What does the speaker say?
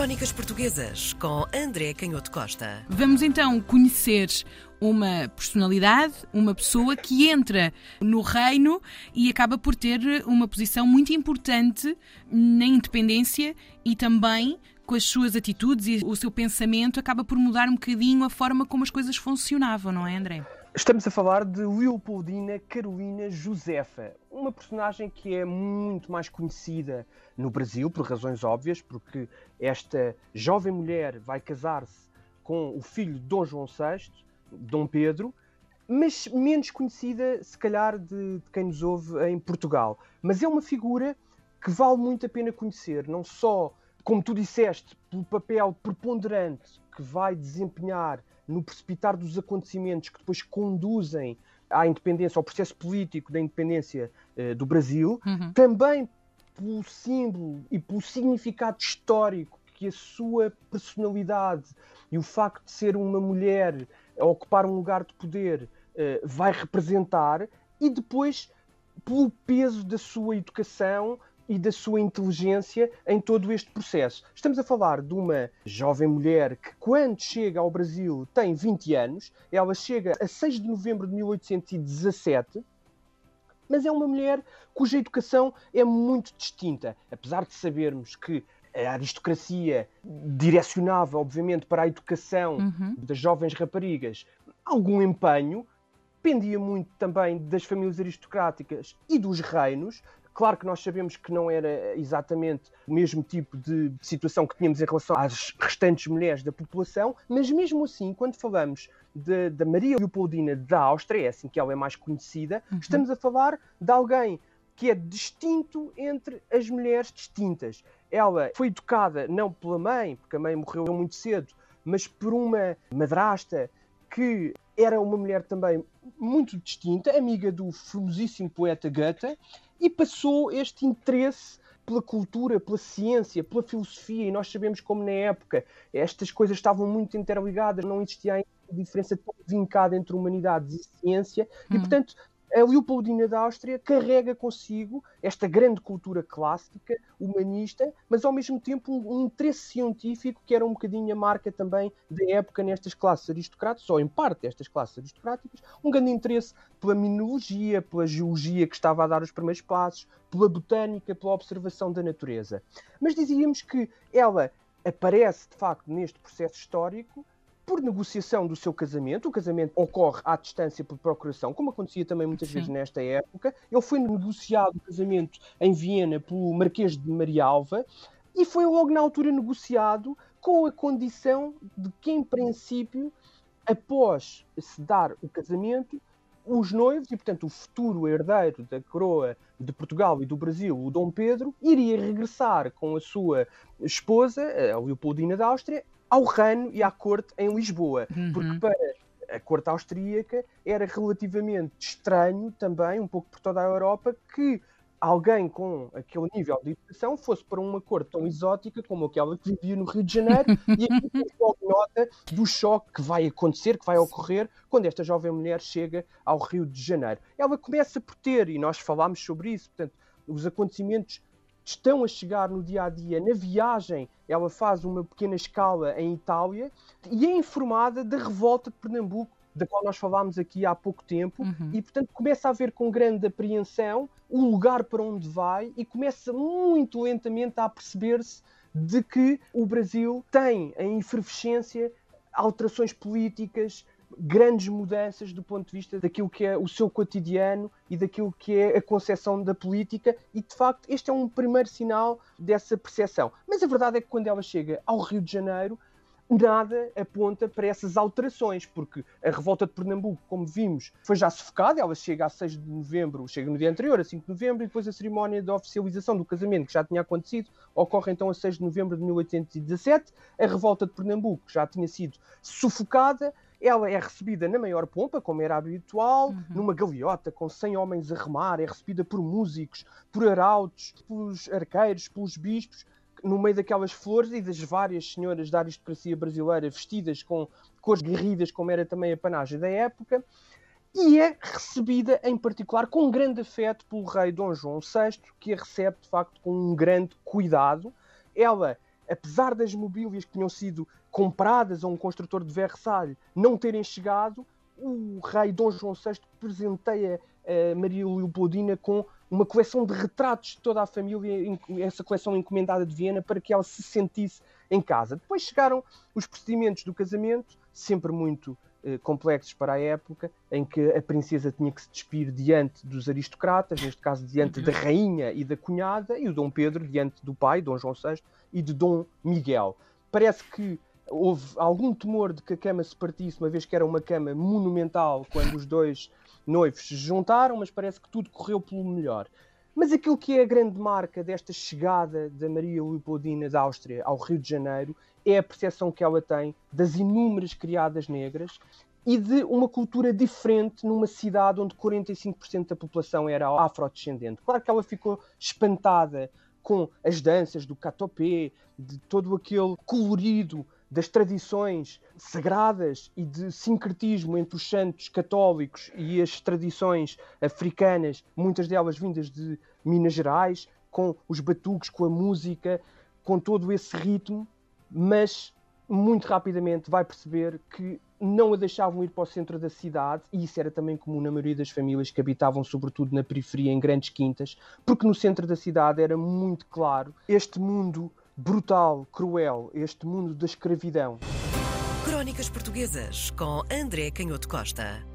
Crónicas Portuguesas com André Canhoto Costa. Vamos então conhecer uma personalidade, uma pessoa que entra no reino e acaba por ter uma posição muito importante na independência e também com as suas atitudes e o seu pensamento acaba por mudar um bocadinho a forma como as coisas funcionavam, não é, André? Estamos a falar de Leopoldina Carolina Josefa, uma personagem que é muito mais conhecida no Brasil, por razões óbvias, porque esta jovem mulher vai casar-se com o filho de Dom João VI, Dom Pedro, mas menos conhecida, se calhar, de, de quem nos ouve em Portugal. Mas é uma figura que vale muito a pena conhecer, não só, como tu disseste, pelo papel preponderante que vai desempenhar no precipitar dos acontecimentos que depois conduzem à independência, ao processo político da independência uh, do Brasil, uhum. também pelo símbolo e pelo significado histórico que a sua personalidade e o facto de ser uma mulher a ocupar um lugar de poder uh, vai representar, e depois pelo peso da sua educação e da sua inteligência em todo este processo. Estamos a falar de uma jovem mulher que, quando chega ao Brasil, tem 20 anos. Ela chega a 6 de novembro de 1817 mas é uma mulher cuja educação é muito distinta. Apesar de sabermos que a aristocracia direcionava, obviamente, para a educação uhum. das jovens raparigas algum empenho, dependia muito também das famílias aristocráticas e dos reinos, Claro que nós sabemos que não era exatamente o mesmo tipo de situação que tínhamos em relação às restantes mulheres da população, mas mesmo assim, quando falamos da Maria Leopoldina da Áustria, é assim que ela é mais conhecida, uhum. estamos a falar de alguém que é distinto entre as mulheres distintas. Ela foi educada não pela mãe, porque a mãe morreu muito cedo, mas por uma madrasta que era uma mulher também muito distinta, amiga do famosíssimo poeta Goethe, e passou este interesse pela cultura, pela ciência, pela filosofia, e nós sabemos como na época estas coisas estavam muito interligadas, não existia diferença tão vincada entre humanidades e ciência, e uhum. portanto a Leopoldina da Áustria carrega consigo esta grande cultura clássica, humanista, mas ao mesmo tempo um, um, interesse científico que era um bocadinho a marca também da época nestas classes aristocráticas, ou em parte destas classes aristocráticas, um grande interesse pela minologia, pela geologia que estava a dar os primeiros passos, pela botânica, pela observação da natureza. Mas dizíamos que ela aparece de facto neste processo histórico por negociação do seu casamento. O casamento ocorre à distância por procuração, como acontecia também muitas Sim. vezes nesta época. Ele foi negociado o casamento em Viena pelo Marquês de Maria Alva e foi logo na altura negociado com a condição de que, em princípio, após se dar o casamento, os noivos e, portanto, o futuro herdeiro da coroa de Portugal e do Brasil, o Dom Pedro, iria regressar com a sua esposa, a Leopoldina da Áustria, ao reino e à corte em Lisboa. Uhum. Porque para a corte austríaca era relativamente estranho também, um pouco por toda a Europa, que alguém com aquele nível de educação fosse para uma corte tão exótica como aquela que vivia no Rio de Janeiro e aqui logo nota do choque que vai acontecer, que vai ocorrer quando esta jovem mulher chega ao Rio de Janeiro. Ela começa por ter, e nós falámos sobre isso, portanto, os acontecimentos estão a chegar no dia a dia. Na viagem, ela faz uma pequena escala em Itália e é informada da revolta de Pernambuco, da qual nós falámos aqui há pouco tempo, uhum. e portanto começa a ver com grande apreensão o lugar para onde vai e começa muito lentamente a perceber-se de que o Brasil tem em efervescência alterações políticas, grandes mudanças do ponto de vista daquilo que é o seu cotidiano e daquilo que é a concepção da política, e de facto este é um primeiro sinal dessa percepção. Mas a verdade é que quando ela chega ao Rio de Janeiro, nada aponta para essas alterações, porque a revolta de Pernambuco, como vimos, foi já sufocada, ela chega a 6 de novembro, chega no dia anterior, a 5 de novembro, e depois a cerimónia de oficialização do casamento, que já tinha acontecido, ocorre então a 6 de novembro de 1817, a revolta de Pernambuco já tinha sido sufocada, ela é recebida na maior pompa, como era habitual, uhum. numa galeota com 100 homens a remar, é recebida por músicos, por arautos, pelos arqueiros, pelos bispos, no meio daquelas flores e das várias senhoras da aristocracia brasileira vestidas com cores guerridas, como era também a panagem da época, e é recebida em particular com grande afeto pelo rei Dom João VI, que a recebe de facto com um grande cuidado. Ela apesar das mobílias que tinham sido compradas a um construtor de Versalhes não terem chegado, o rei Dom João VI presenteia a Maria Leopoldina com uma coleção de retratos de toda a família, essa coleção encomendada de Viena, para que ela se sentisse em casa. Depois chegaram os procedimentos do casamento, sempre muito eh, complexos para a época, em que a princesa tinha que se despir diante dos aristocratas, neste caso diante da rainha e da cunhada, e o Dom Pedro diante do pai, Dom João VI, e de Dom Miguel. Parece que houve algum temor de que a cama se partisse, uma vez que era uma cama monumental quando os dois noivos se juntaram, mas parece que tudo correu pelo melhor. Mas aquilo que é a grande marca desta chegada da Maria Leopoldina da Áustria ao Rio de Janeiro é a percepção que ela tem das inúmeras criadas negras e de uma cultura diferente numa cidade onde 45% da população era afrodescendente. Claro que ela ficou espantada com as danças do catopé, de todo aquele colorido das tradições sagradas e de sincretismo entre os santos católicos e as tradições africanas, muitas delas vindas de Minas Gerais, com os batuques, com a música, com todo esse ritmo, mas muito rapidamente vai perceber que não a deixavam ir para o centro da cidade, e isso era também comum na maioria das famílias que habitavam, sobretudo na periferia, em grandes quintas, porque no centro da cidade era muito claro este mundo brutal, cruel, este mundo da escravidão. Crónicas Portuguesas com André Canhoto Costa.